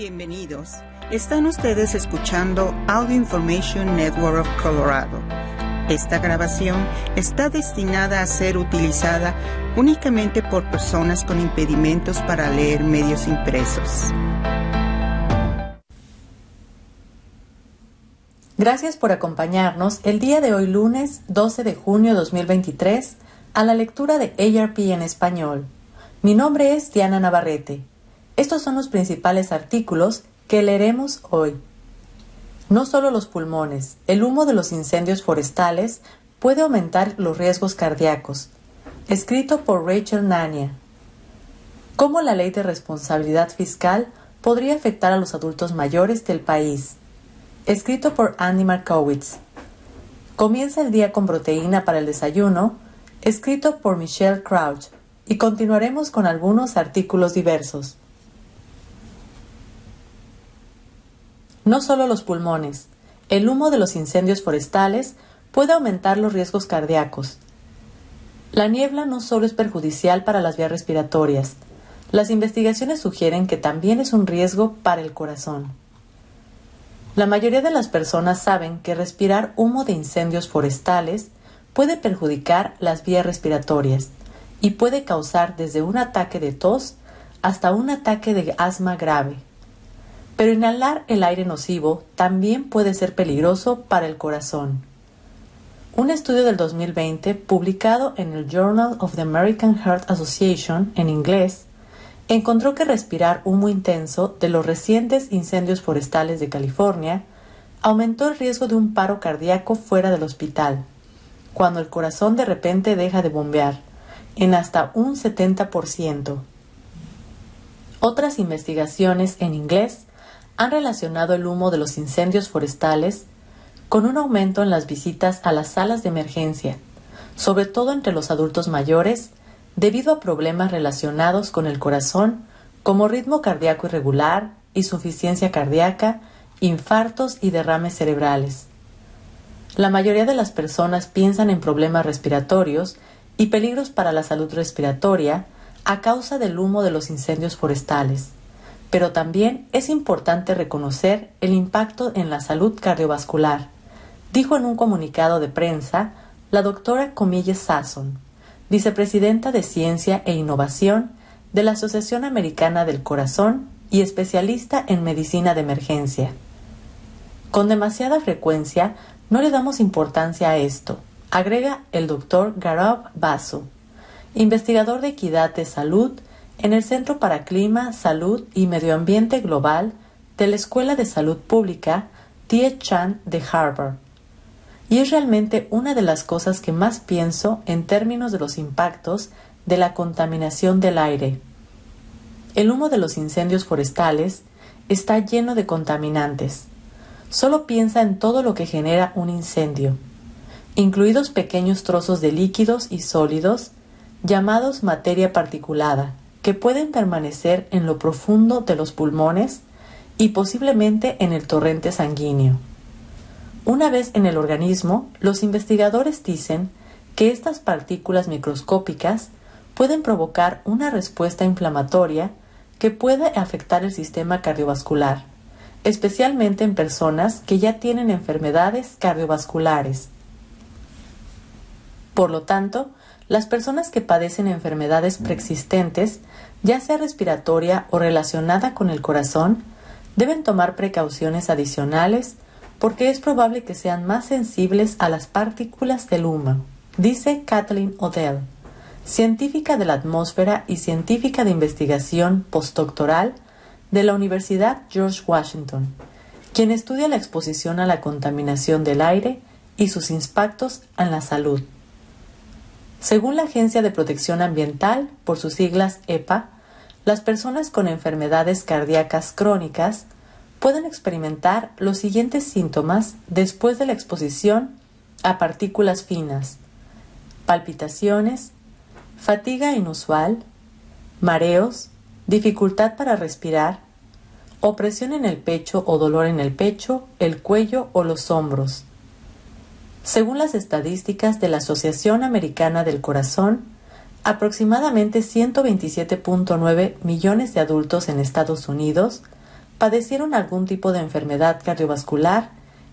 Bienvenidos. Están ustedes escuchando Audio Information Network of Colorado. Esta grabación está destinada a ser utilizada únicamente por personas con impedimentos para leer medios impresos. Gracias por acompañarnos el día de hoy lunes 12 de junio 2023 a la lectura de ARP en español. Mi nombre es Diana Navarrete. Estos son los principales artículos que leeremos hoy. No solo los pulmones, el humo de los incendios forestales puede aumentar los riesgos cardíacos. Escrito por Rachel Nania. ¿Cómo la ley de responsabilidad fiscal podría afectar a los adultos mayores del país? Escrito por Andy Markowitz. Comienza el día con proteína para el desayuno, escrito por Michelle Crouch, y continuaremos con algunos artículos diversos. No solo los pulmones, el humo de los incendios forestales puede aumentar los riesgos cardíacos. La niebla no solo es perjudicial para las vías respiratorias, las investigaciones sugieren que también es un riesgo para el corazón. La mayoría de las personas saben que respirar humo de incendios forestales puede perjudicar las vías respiratorias y puede causar desde un ataque de tos hasta un ataque de asma grave. Pero inhalar el aire nocivo también puede ser peligroso para el corazón. Un estudio del 2020 publicado en el Journal of the American Heart Association en inglés encontró que respirar humo intenso de los recientes incendios forestales de California aumentó el riesgo de un paro cardíaco fuera del hospital, cuando el corazón de repente deja de bombear, en hasta un 70%. Otras investigaciones en inglés han relacionado el humo de los incendios forestales con un aumento en las visitas a las salas de emergencia, sobre todo entre los adultos mayores, debido a problemas relacionados con el corazón como ritmo cardíaco irregular, insuficiencia cardíaca, infartos y derrames cerebrales. La mayoría de las personas piensan en problemas respiratorios y peligros para la salud respiratoria a causa del humo de los incendios forestales pero también es importante reconocer el impacto en la salud cardiovascular, dijo en un comunicado de prensa la doctora Comille Sasson, vicepresidenta de Ciencia e Innovación de la Asociación Americana del Corazón y especialista en medicina de emergencia. Con demasiada frecuencia no le damos importancia a esto, agrega el doctor Gaurav Basu, investigador de equidad de salud en el Centro para Clima, Salud y Medio Ambiente Global de la Escuela de Salud Pública Tie Chan de Harvard. Y es realmente una de las cosas que más pienso en términos de los impactos de la contaminación del aire. El humo de los incendios forestales está lleno de contaminantes. Solo piensa en todo lo que genera un incendio, incluidos pequeños trozos de líquidos y sólidos llamados materia particulada, que pueden permanecer en lo profundo de los pulmones y posiblemente en el torrente sanguíneo. Una vez en el organismo, los investigadores dicen que estas partículas microscópicas pueden provocar una respuesta inflamatoria que puede afectar el sistema cardiovascular, especialmente en personas que ya tienen enfermedades cardiovasculares. Por lo tanto, las personas que padecen enfermedades preexistentes, ya sea respiratoria o relacionada con el corazón, deben tomar precauciones adicionales porque es probable que sean más sensibles a las partículas del humo, dice Kathleen Odell, científica de la atmósfera y científica de investigación postdoctoral de la Universidad George Washington, quien estudia la exposición a la contaminación del aire y sus impactos en la salud. Según la Agencia de Protección Ambiental, por sus siglas EPA, las personas con enfermedades cardíacas crónicas pueden experimentar los siguientes síntomas después de la exposición a partículas finas, palpitaciones, fatiga inusual, mareos, dificultad para respirar, opresión en el pecho o dolor en el pecho, el cuello o los hombros, según las estadísticas de la Asociación Americana del Corazón, aproximadamente 127.9 millones de adultos en Estados Unidos padecieron algún tipo de enfermedad cardiovascular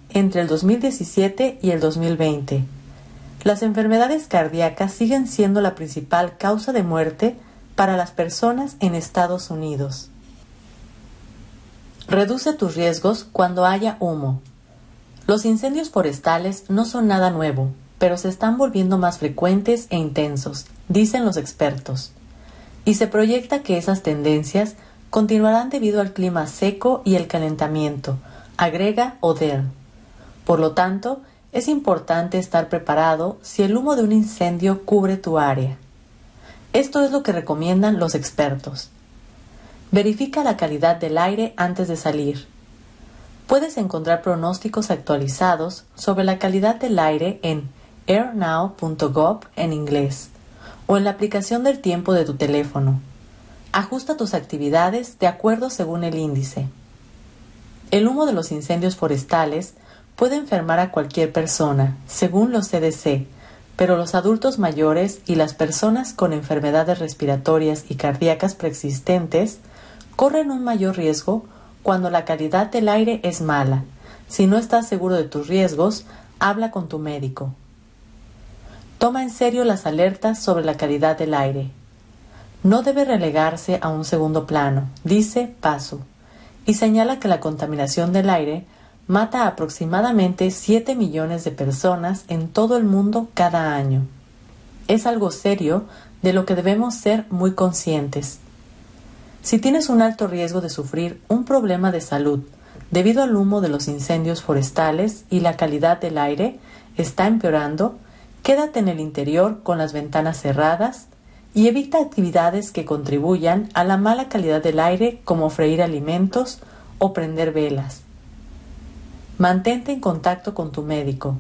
entre el 2017 y el 2020. Las enfermedades cardíacas siguen siendo la principal causa de muerte para las personas en Estados Unidos. Reduce tus riesgos cuando haya humo. Los incendios forestales no son nada nuevo, pero se están volviendo más frecuentes e intensos, dicen los expertos. Y se proyecta que esas tendencias continuarán debido al clima seco y el calentamiento, agrega Oder. Por lo tanto, es importante estar preparado si el humo de un incendio cubre tu área. Esto es lo que recomiendan los expertos. Verifica la calidad del aire antes de salir. Puedes encontrar pronósticos actualizados sobre la calidad del aire en airnow.gov en inglés o en la aplicación del tiempo de tu teléfono. Ajusta tus actividades de acuerdo según el índice. El humo de los incendios forestales puede enfermar a cualquier persona, según los CDC, pero los adultos mayores y las personas con enfermedades respiratorias y cardíacas preexistentes corren un mayor riesgo cuando la calidad del aire es mala. Si no estás seguro de tus riesgos, habla con tu médico. Toma en serio las alertas sobre la calidad del aire. No debe relegarse a un segundo plano, dice Paso, y señala que la contaminación del aire mata a aproximadamente 7 millones de personas en todo el mundo cada año. Es algo serio de lo que debemos ser muy conscientes. Si tienes un alto riesgo de sufrir un problema de salud debido al humo de los incendios forestales y la calidad del aire está empeorando, quédate en el interior con las ventanas cerradas y evita actividades que contribuyan a la mala calidad del aire como freír alimentos o prender velas. Mantente en contacto con tu médico.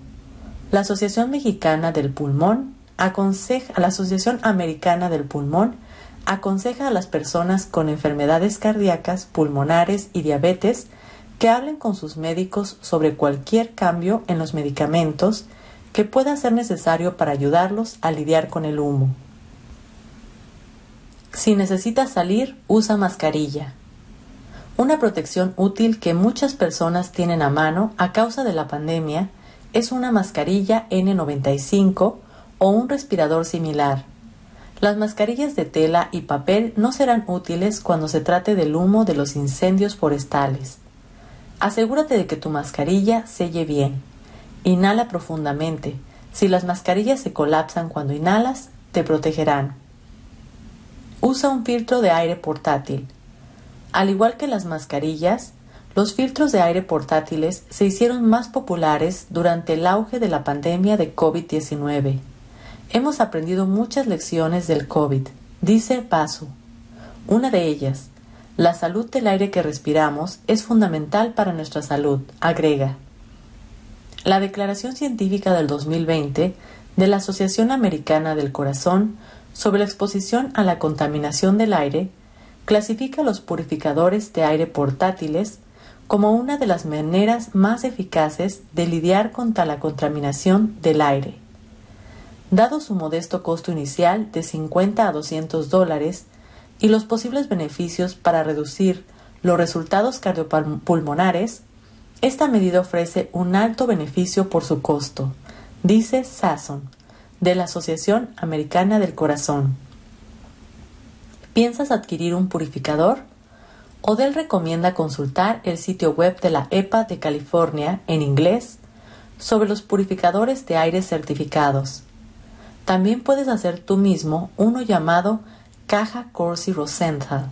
La Asociación Mexicana del Pulmón aconseja, la Asociación Americana del Pulmón aconseja a las personas con enfermedades cardíacas, pulmonares y diabetes que hablen con sus médicos sobre cualquier cambio en los medicamentos que pueda ser necesario para ayudarlos a lidiar con el humo. Si necesitas salir, usa mascarilla. Una protección útil que muchas personas tienen a mano a causa de la pandemia es una mascarilla N95 o un respirador similar las mascarillas de tela y papel no serán útiles cuando se trate del humo de los incendios forestales. Asegúrate de que tu mascarilla selle bien. Inhala profundamente. Si las mascarillas se colapsan cuando inhalas, te protegerán. Usa un filtro de aire portátil. Al igual que las mascarillas, los filtros de aire portátiles se hicieron más populares durante el auge de la pandemia de COVID-19. Hemos aprendido muchas lecciones del COVID, dice Pasu. Una de ellas, la salud del aire que respiramos es fundamental para nuestra salud, agrega. La Declaración Científica del 2020 de la Asociación Americana del Corazón sobre la exposición a la contaminación del aire clasifica los purificadores de aire portátiles como una de las maneras más eficaces de lidiar contra la contaminación del aire. Dado su modesto costo inicial de 50 a 200 dólares y los posibles beneficios para reducir los resultados cardiopulmonares, esta medida ofrece un alto beneficio por su costo, dice Sasson, de la Asociación Americana del Corazón. ¿Piensas adquirir un purificador? Odell recomienda consultar el sitio web de la EPA de California en inglés sobre los purificadores de aire certificados también puedes hacer tú mismo uno llamado caja Corsi Rosenthal,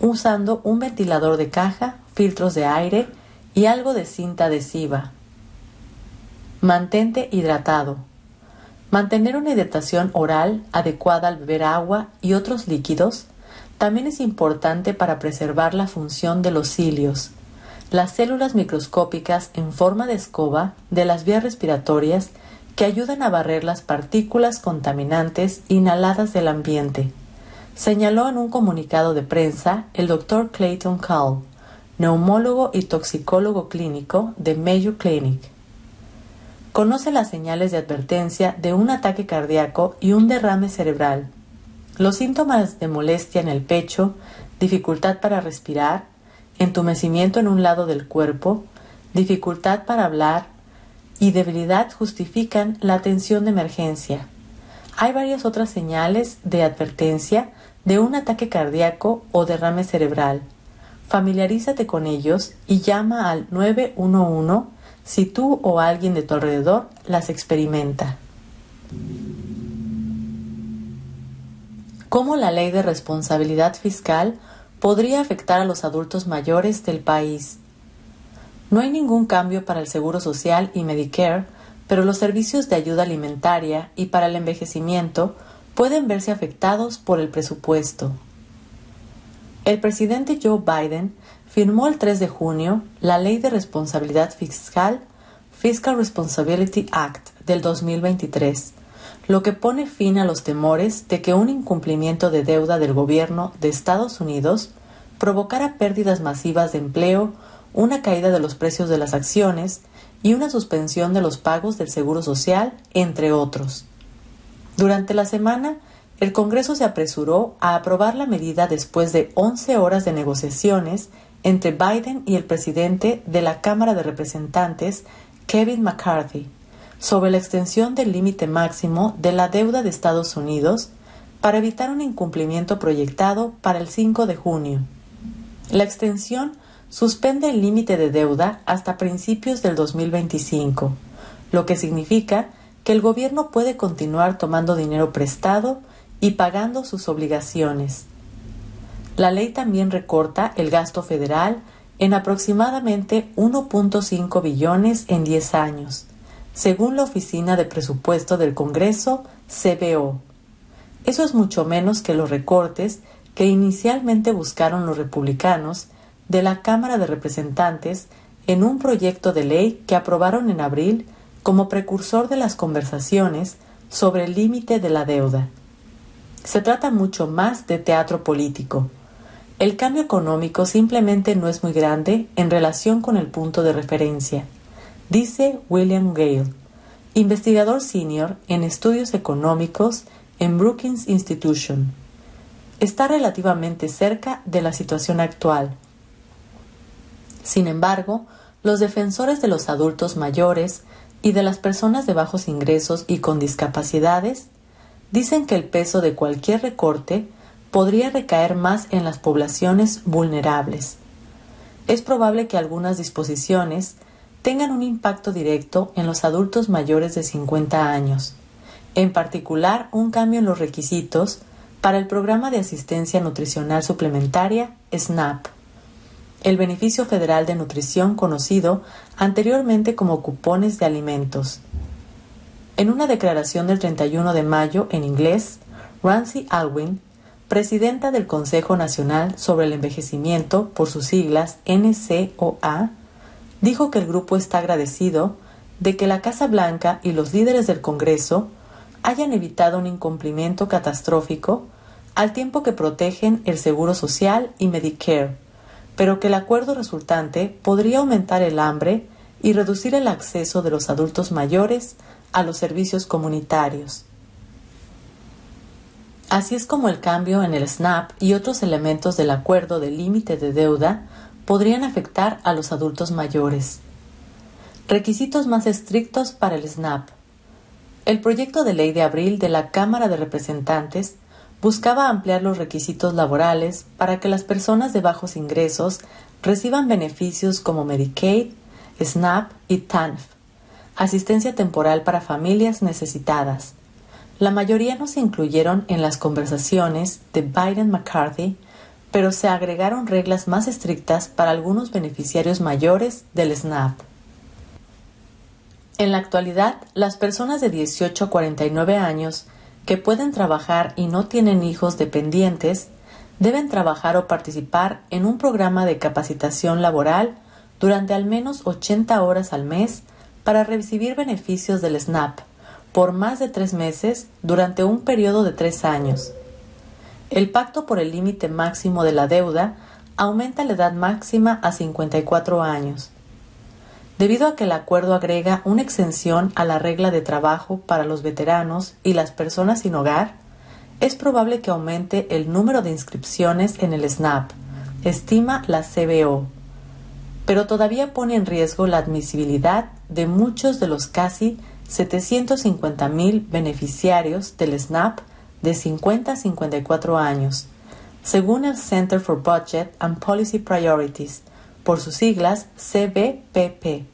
usando un ventilador de caja, filtros de aire y algo de cinta adhesiva. Mantente hidratado. Mantener una hidratación oral adecuada al beber agua y otros líquidos también es importante para preservar la función de los cilios, las células microscópicas en forma de escoba de las vías respiratorias que ayudan a barrer las partículas contaminantes inhaladas del ambiente, señaló en un comunicado de prensa el doctor Clayton Call, neumólogo y toxicólogo clínico de Mayo Clinic. Conoce las señales de advertencia de un ataque cardíaco y un derrame cerebral, los síntomas de molestia en el pecho, dificultad para respirar, entumecimiento en un lado del cuerpo, dificultad para hablar y debilidad justifican la atención de emergencia. Hay varias otras señales de advertencia de un ataque cardíaco o derrame cerebral. Familiarízate con ellos y llama al 911 si tú o alguien de tu alrededor las experimenta. ¿Cómo la ley de responsabilidad fiscal podría afectar a los adultos mayores del país? No hay ningún cambio para el Seguro Social y Medicare, pero los servicios de ayuda alimentaria y para el envejecimiento pueden verse afectados por el presupuesto. El presidente Joe Biden firmó el 3 de junio la Ley de Responsabilidad Fiscal Fiscal Responsibility Act del 2023, lo que pone fin a los temores de que un incumplimiento de deuda del gobierno de Estados Unidos provocara pérdidas masivas de empleo, una caída de los precios de las acciones y una suspensión de los pagos del Seguro Social, entre otros. Durante la semana, el Congreso se apresuró a aprobar la medida después de 11 horas de negociaciones entre Biden y el presidente de la Cámara de Representantes, Kevin McCarthy, sobre la extensión del límite máximo de la deuda de Estados Unidos para evitar un incumplimiento proyectado para el 5 de junio. La extensión suspende el límite de deuda hasta principios del 2025, lo que significa que el gobierno puede continuar tomando dinero prestado y pagando sus obligaciones. La ley también recorta el gasto federal en aproximadamente 1.5 billones en 10 años, según la Oficina de Presupuesto del Congreso, CBO. Eso es mucho menos que los recortes que inicialmente buscaron los republicanos de la Cámara de Representantes en un proyecto de ley que aprobaron en abril como precursor de las conversaciones sobre el límite de la deuda. Se trata mucho más de teatro político. El cambio económico simplemente no es muy grande en relación con el punto de referencia, dice William Gale, investigador senior en estudios económicos en Brookings Institution. Está relativamente cerca de la situación actual. Sin embargo, los defensores de los adultos mayores y de las personas de bajos ingresos y con discapacidades dicen que el peso de cualquier recorte podría recaer más en las poblaciones vulnerables. Es probable que algunas disposiciones tengan un impacto directo en los adultos mayores de 50 años, en particular un cambio en los requisitos para el programa de asistencia nutricional suplementaria SNAP, el beneficio federal de nutrición conocido anteriormente como cupones de alimentos. En una declaración del 31 de mayo en inglés, Rancy Alwyn, presidenta del Consejo Nacional sobre el Envejecimiento, por sus siglas NCOA, dijo que el grupo está agradecido de que la Casa Blanca y los líderes del Congreso hayan evitado un incumplimiento catastrófico al tiempo que protegen el Seguro Social y Medicare, pero que el acuerdo resultante podría aumentar el hambre y reducir el acceso de los adultos mayores a los servicios comunitarios. Así es como el cambio en el SNAP y otros elementos del acuerdo de límite de deuda podrían afectar a los adultos mayores. Requisitos más estrictos para el SNAP. El proyecto de ley de abril de la Cámara de Representantes buscaba ampliar los requisitos laborales para que las personas de bajos ingresos reciban beneficios como Medicaid, SNAP y TANF, asistencia temporal para familias necesitadas. La mayoría no se incluyeron en las conversaciones de Biden-McCarthy, pero se agregaron reglas más estrictas para algunos beneficiarios mayores del SNAP. En la actualidad, las personas de 18 a 49 años que pueden trabajar y no tienen hijos dependientes deben trabajar o participar en un programa de capacitación laboral durante al menos 80 horas al mes para recibir beneficios del SNAP por más de tres meses durante un periodo de tres años. El pacto por el límite máximo de la deuda aumenta la edad máxima a 54 años. Debido a que el acuerdo agrega una exención a la regla de trabajo para los veteranos y las personas sin hogar, es probable que aumente el número de inscripciones en el SNAP, estima la CBO, pero todavía pone en riesgo la admisibilidad de muchos de los casi 750.000 beneficiarios del SNAP de 50 a 54 años, según el Center for Budget and Policy Priorities, por sus siglas CBPP,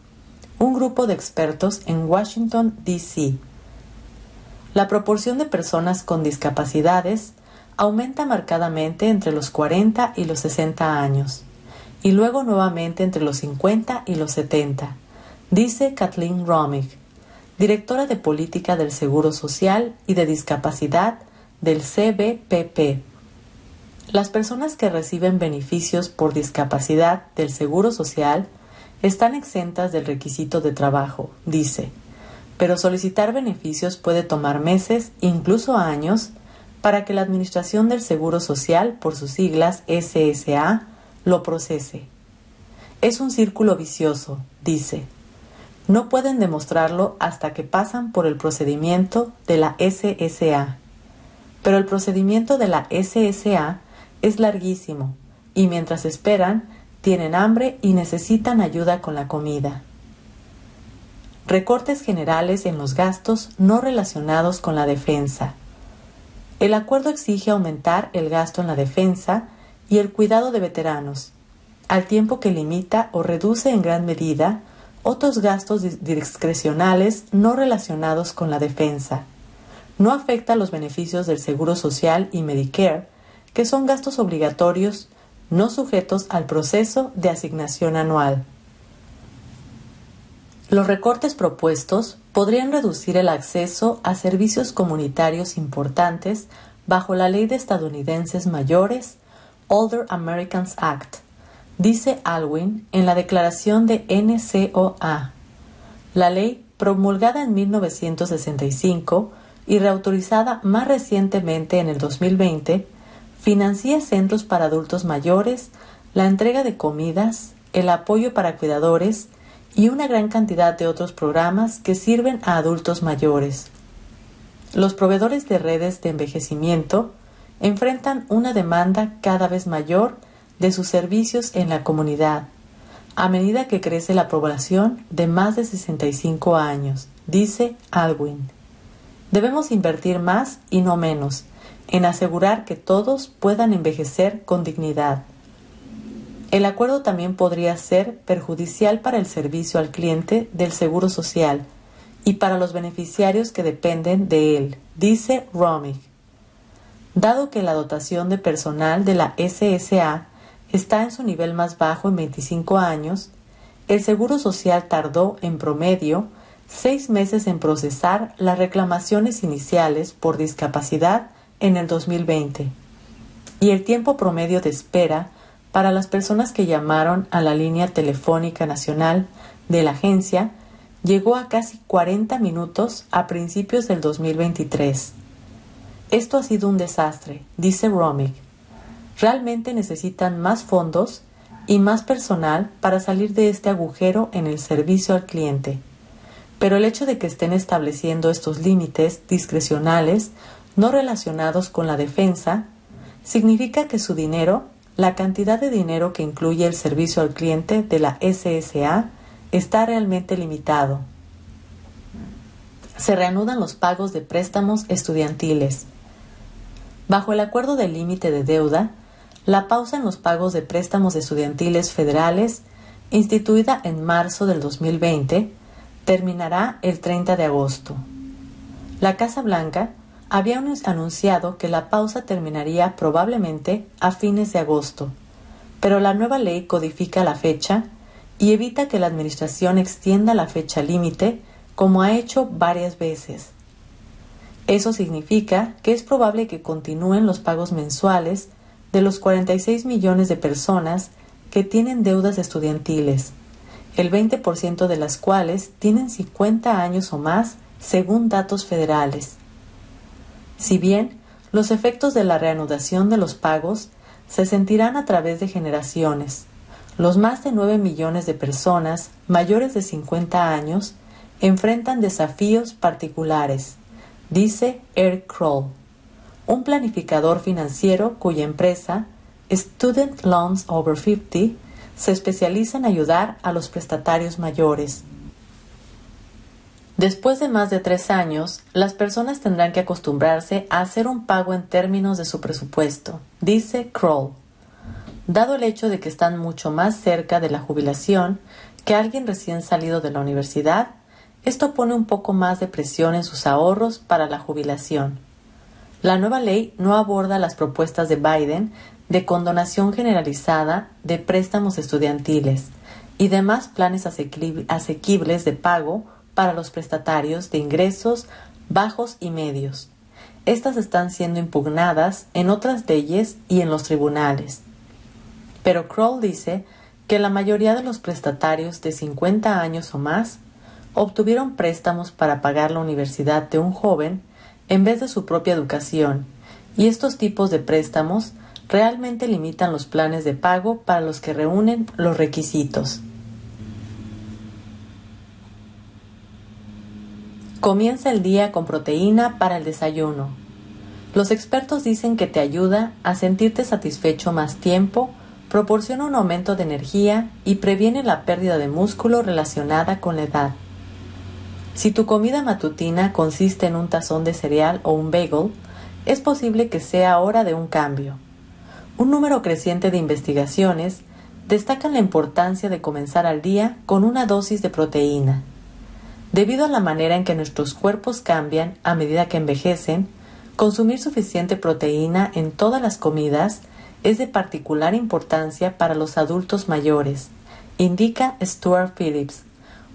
un grupo de expertos en Washington, D.C. La proporción de personas con discapacidades aumenta marcadamente entre los 40 y los 60 años, y luego nuevamente entre los 50 y los 70, dice Kathleen Romig, directora de Política del Seguro Social y de Discapacidad del CBPP. Las personas que reciben beneficios por discapacidad del Seguro Social están exentas del requisito de trabajo, dice, pero solicitar beneficios puede tomar meses, incluso años, para que la Administración del Seguro Social, por sus siglas SSA, lo procese. Es un círculo vicioso, dice. No pueden demostrarlo hasta que pasan por el procedimiento de la SSA. Pero el procedimiento de la SSA es larguísimo y mientras esperan tienen hambre y necesitan ayuda con la comida. Recortes generales en los gastos no relacionados con la defensa el acuerdo exige aumentar el gasto en la defensa y el cuidado de veteranos, al tiempo que limita o reduce en gran medida otros gastos discrecionales no relacionados con la defensa. No afecta los beneficios del Seguro Social y Medicare, que son gastos obligatorios no sujetos al proceso de asignación anual. Los recortes propuestos podrían reducir el acceso a servicios comunitarios importantes bajo la ley de estadounidenses mayores Older Americans Act, dice Alwyn en la declaración de NCOA. La ley, promulgada en 1965 y reautorizada más recientemente en el 2020, financia centros para adultos mayores, la entrega de comidas, el apoyo para cuidadores y una gran cantidad de otros programas que sirven a adultos mayores. Los proveedores de redes de envejecimiento enfrentan una demanda cada vez mayor de sus servicios en la comunidad, a medida que crece la población de más de 65 años, dice Alwyn. Debemos invertir más y no menos en asegurar que todos puedan envejecer con dignidad. El acuerdo también podría ser perjudicial para el servicio al cliente del Seguro Social y para los beneficiarios que dependen de él, dice Romig. Dado que la dotación de personal de la SSA está en su nivel más bajo en 25 años, el Seguro Social tardó en promedio seis meses en procesar las reclamaciones iniciales por discapacidad en el 2020 y el tiempo promedio de espera para las personas que llamaron a la línea telefónica nacional de la agencia llegó a casi 40 minutos a principios del 2023. Esto ha sido un desastre, dice Romig. Realmente necesitan más fondos y más personal para salir de este agujero en el servicio al cliente. Pero el hecho de que estén estableciendo estos límites discrecionales no relacionados con la defensa significa que su dinero la cantidad de dinero que incluye el servicio al cliente de la SSA está realmente limitado. Se reanudan los pagos de préstamos estudiantiles. Bajo el acuerdo del límite de deuda, la pausa en los pagos de préstamos estudiantiles federales, instituida en marzo del 2020, terminará el 30 de agosto. La Casa Blanca había anunciado que la pausa terminaría probablemente a fines de agosto, pero la nueva ley codifica la fecha y evita que la Administración extienda la fecha límite como ha hecho varias veces. Eso significa que es probable que continúen los pagos mensuales de los 46 millones de personas que tienen deudas estudiantiles, el 20% de las cuales tienen 50 años o más según datos federales. Si bien los efectos de la reanudación de los pagos se sentirán a través de generaciones, los más de 9 millones de personas mayores de 50 años enfrentan desafíos particulares, dice Eric Kroll, un planificador financiero cuya empresa, Student Loans Over 50 se especializa en ayudar a los prestatarios mayores. Después de más de tres años, las personas tendrán que acostumbrarse a hacer un pago en términos de su presupuesto, dice Kroll. Dado el hecho de que están mucho más cerca de la jubilación que alguien recién salido de la universidad, esto pone un poco más de presión en sus ahorros para la jubilación. La nueva ley no aborda las propuestas de Biden de condonación generalizada de préstamos estudiantiles y demás planes asequibles de pago para los prestatarios de ingresos bajos y medios. Estas están siendo impugnadas en otras leyes y en los tribunales. Pero Kroll dice que la mayoría de los prestatarios de 50 años o más obtuvieron préstamos para pagar la universidad de un joven en vez de su propia educación, y estos tipos de préstamos realmente limitan los planes de pago para los que reúnen los requisitos. Comienza el día con proteína para el desayuno. Los expertos dicen que te ayuda a sentirte satisfecho más tiempo, proporciona un aumento de energía y previene la pérdida de músculo relacionada con la edad. Si tu comida matutina consiste en un tazón de cereal o un bagel, es posible que sea hora de un cambio. Un número creciente de investigaciones destacan la importancia de comenzar al día con una dosis de proteína. Debido a la manera en que nuestros cuerpos cambian a medida que envejecen, consumir suficiente proteína en todas las comidas es de particular importancia para los adultos mayores, indica Stuart Phillips,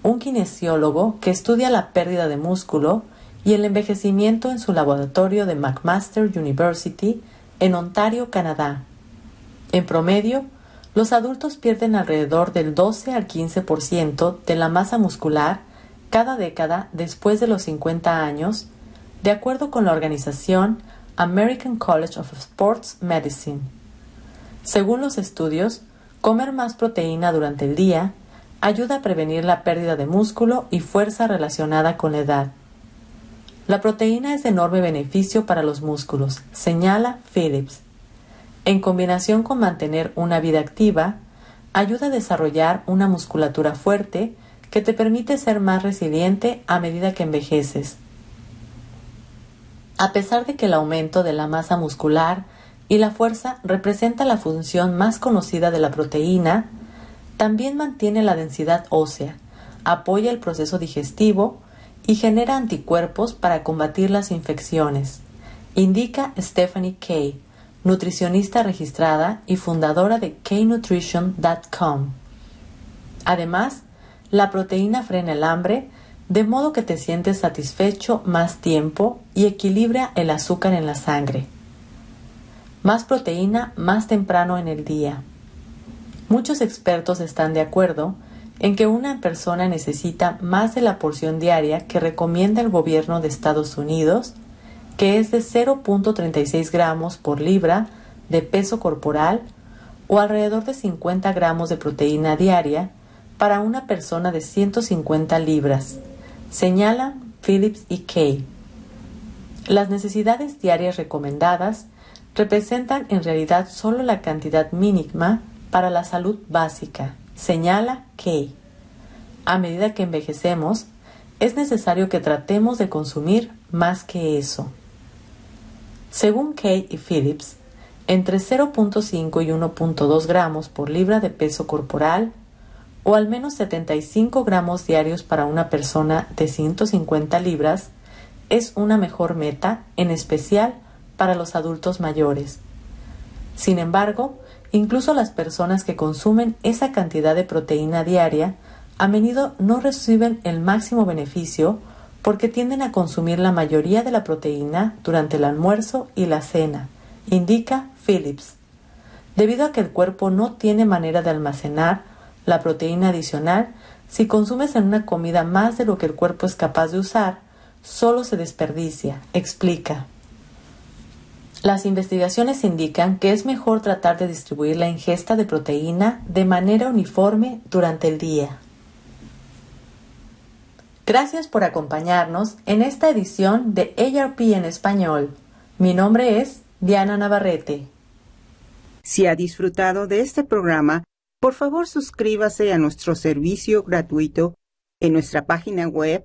un kinesiólogo que estudia la pérdida de músculo y el envejecimiento en su laboratorio de McMaster University en Ontario, Canadá. En promedio, los adultos pierden alrededor del 12 al 15% de la masa muscular cada década después de los 50 años, de acuerdo con la organización American College of Sports Medicine. Según los estudios, comer más proteína durante el día ayuda a prevenir la pérdida de músculo y fuerza relacionada con la edad. La proteína es de enorme beneficio para los músculos, señala Phillips en combinación con mantener una vida activa, ayuda a desarrollar una musculatura fuerte que te permite ser más resiliente a medida que envejeces. A pesar de que el aumento de la masa muscular y la fuerza representa la función más conocida de la proteína, también mantiene la densidad ósea, apoya el proceso digestivo y genera anticuerpos para combatir las infecciones, indica Stephanie Kay, nutricionista registrada y fundadora de knutrition.com. Además, la proteína frena el hambre, de modo que te sientes satisfecho más tiempo y equilibra el azúcar en la sangre. Más proteína más temprano en el día. Muchos expertos están de acuerdo en que una persona necesita más de la porción diaria que recomienda el gobierno de Estados Unidos que es de 0.36 gramos por libra de peso corporal o alrededor de 50 gramos de proteína diaria para una persona de 150 libras, señalan Phillips y Kay. Las necesidades diarias recomendadas representan en realidad solo la cantidad mínima para la salud básica, señala Kay. A medida que envejecemos, es necesario que tratemos de consumir más que eso. Según Kay y Phillips, entre 0.5 y 1.2 gramos por libra de peso corporal o al menos 75 gramos diarios para una persona de 150 libras es una mejor meta, en especial para los adultos mayores. Sin embargo, incluso las personas que consumen esa cantidad de proteína diaria a menudo no reciben el máximo beneficio porque tienden a consumir la mayoría de la proteína durante el almuerzo y la cena, indica Phillips. Debido a que el cuerpo no tiene manera de almacenar la proteína adicional, si consumes en una comida más de lo que el cuerpo es capaz de usar, solo se desperdicia, explica. Las investigaciones indican que es mejor tratar de distribuir la ingesta de proteína de manera uniforme durante el día. Gracias por acompañarnos en esta edición de ARP en español. Mi nombre es Diana Navarrete. Si ha disfrutado de este programa, por favor suscríbase a nuestro servicio gratuito en nuestra página web